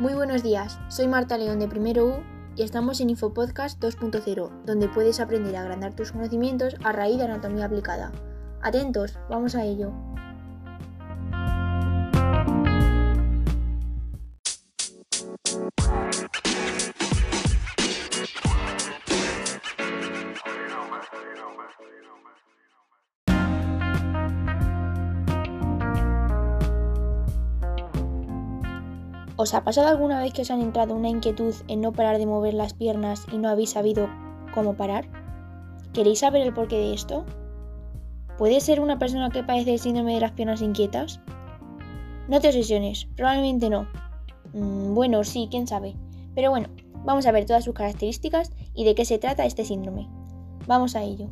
Muy buenos días, soy Marta León de Primero U y estamos en Infopodcast 2.0, donde puedes aprender a agrandar tus conocimientos a raíz de anatomía aplicada. Atentos, vamos a ello. ¿Os ha pasado alguna vez que os han entrado una inquietud en no parar de mover las piernas y no habéis sabido cómo parar? ¿Queréis saber el porqué de esto? ¿Puede ser una persona que padece el síndrome de las piernas inquietas? No te obsesiones, probablemente no. Mm, bueno, sí, quién sabe. Pero bueno, vamos a ver todas sus características y de qué se trata este síndrome. Vamos a ello.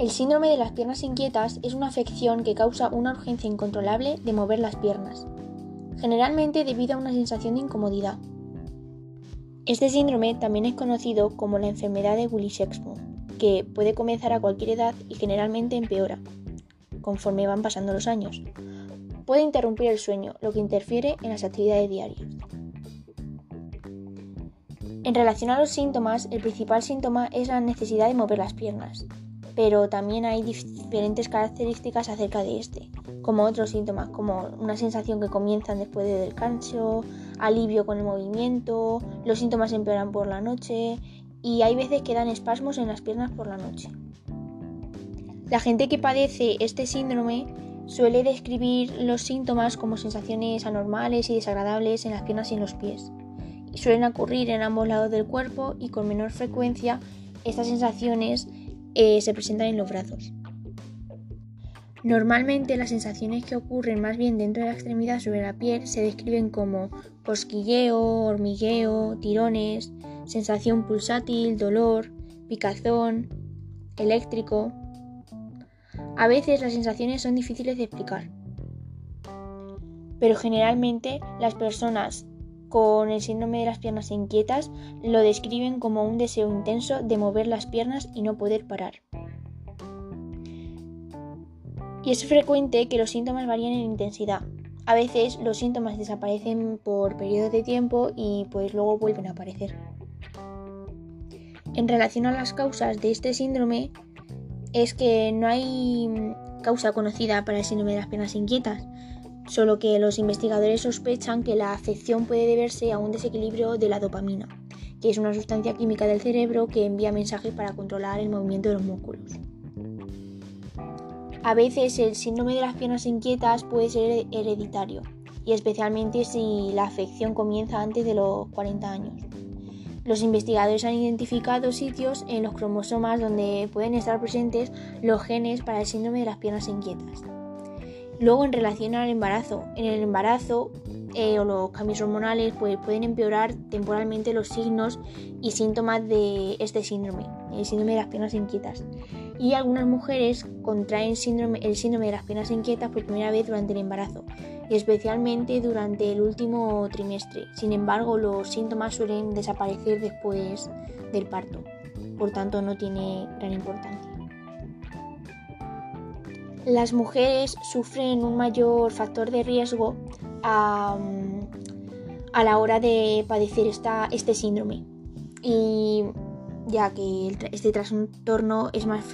El síndrome de las piernas inquietas es una afección que causa una urgencia incontrolable de mover las piernas, generalmente debido a una sensación de incomodidad. Este síndrome también es conocido como la enfermedad de Willis-Shexton, que puede comenzar a cualquier edad y generalmente empeora, conforme van pasando los años. Puede interrumpir el sueño, lo que interfiere en las actividades diarias. En relación a los síntomas, el principal síntoma es la necesidad de mover las piernas, pero también hay diferentes características acerca de este, como otros síntomas, como una sensación que comienzan después del descanso, alivio con el movimiento, los síntomas empeoran por la noche y hay veces que dan espasmos en las piernas por la noche. La gente que padece este síndrome suele describir los síntomas como sensaciones anormales y desagradables en las piernas y en los pies. Y suelen ocurrir en ambos lados del cuerpo y con menor frecuencia estas sensaciones eh, se presentan en los brazos. Normalmente las sensaciones que ocurren más bien dentro de la extremidad sobre la piel se describen como cosquilleo, hormigueo, tirones, sensación pulsátil, dolor, picazón, eléctrico. A veces las sensaciones son difíciles de explicar, pero generalmente las personas con el síndrome de las piernas inquietas lo describen como un deseo intenso de mover las piernas y no poder parar. Y es frecuente que los síntomas varíen en intensidad. A veces los síntomas desaparecen por periodos de tiempo y pues luego vuelven a aparecer. En relación a las causas de este síndrome, es que no hay causa conocida para el síndrome de las piernas inquietas, solo que los investigadores sospechan que la afección puede deberse a un desequilibrio de la dopamina, que es una sustancia química del cerebro que envía mensajes para controlar el movimiento de los músculos. A veces el síndrome de las piernas inquietas puede ser hereditario, y especialmente si la afección comienza antes de los 40 años. Los investigadores han identificado sitios en los cromosomas donde pueden estar presentes los genes para el síndrome de las piernas inquietas. Luego, en relación al embarazo, en el embarazo eh, o los cambios hormonales pues, pueden empeorar temporalmente los signos y síntomas de este síndrome, el síndrome de las piernas inquietas. Y algunas mujeres contraen síndrome, el síndrome de las piernas inquietas por primera vez durante el embarazo, especialmente durante el último trimestre. Sin embargo, los síntomas suelen desaparecer después del parto, por tanto no tiene gran importancia las mujeres sufren un mayor factor de riesgo a, la hora de padecer este síndrome. Y ya que este trastorno es más,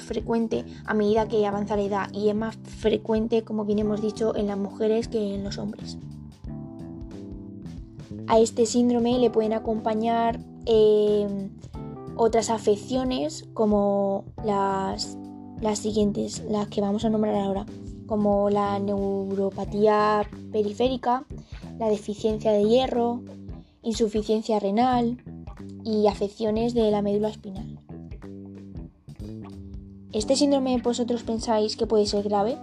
frecuente a medida que avanza la edad y es más frecuente, como bien hemos dicho, en las mujeres que en los hombres. A este síndrome le pueden acompañar eh, otras afecciones como las las siguientes, las que vamos a nombrar ahora, como la neuropatía periférica, la deficiencia de hierro, insuficiencia renal y afecciones de la médula espinal. ¿Este síndrome vosotros pensáis que puede ser grave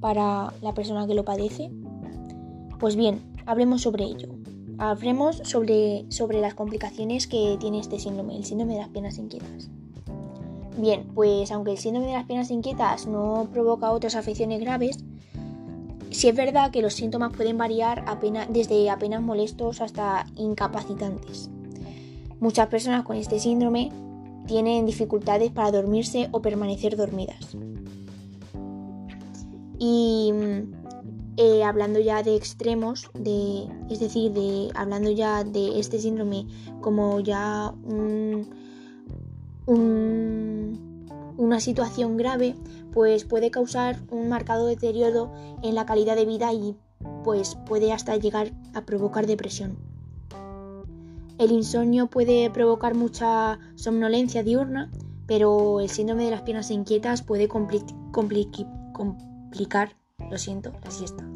para la persona que lo padece? Pues bien, hablemos sobre ello. Hablemos sobre, sobre las complicaciones que tiene este síndrome, el síndrome de las piernas inquietas. Bien, pues aunque el síndrome de las piernas inquietas no provoca otras afecciones graves, Si es verdad que los síntomas pueden variar desde apenas molestos hasta incapacitantes. Muchas personas con este síndrome tienen dificultades para dormirse o permanecer dormidas. Y eh, hablando ya de extremos, de, es decir, de, hablando ya de este síndrome como ya una situación grave, pues puede causar un marcado deterioro en la calidad de vida y pues puede hasta llegar a provocar depresión. El insomnio puede provocar mucha somnolencia diurna, pero el síndrome de las piernas inquietas puede complicar, lo siento, la siesta.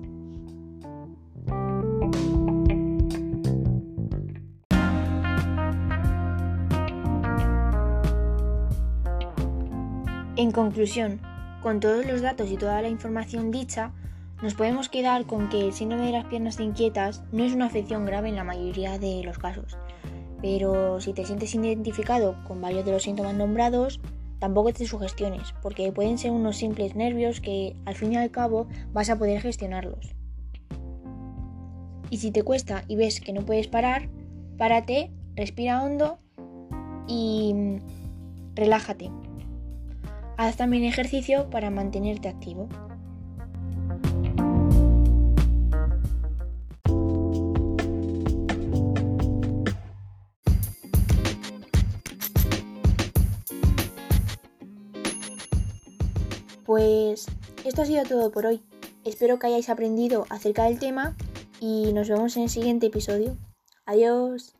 En conclusión, con todos los datos y toda la información dicha, nos podemos quedar con que el síndrome de las piernas inquietas no es una afección grave en la mayoría de los casos. Pero si te sientes identificado con varios de los síntomas nombrados, tampoco te sugestiones, porque pueden ser unos simples nervios que al fin y al cabo vas a poder gestionarlos. Y si te cuesta y ves que no puedes parar, párate, respira hondo y relájate. Haz también ejercicio para mantenerte activo. Pues esto ha sido todo por hoy. Espero que hayáis aprendido acerca del tema y nos vemos en el siguiente episodio. Adiós.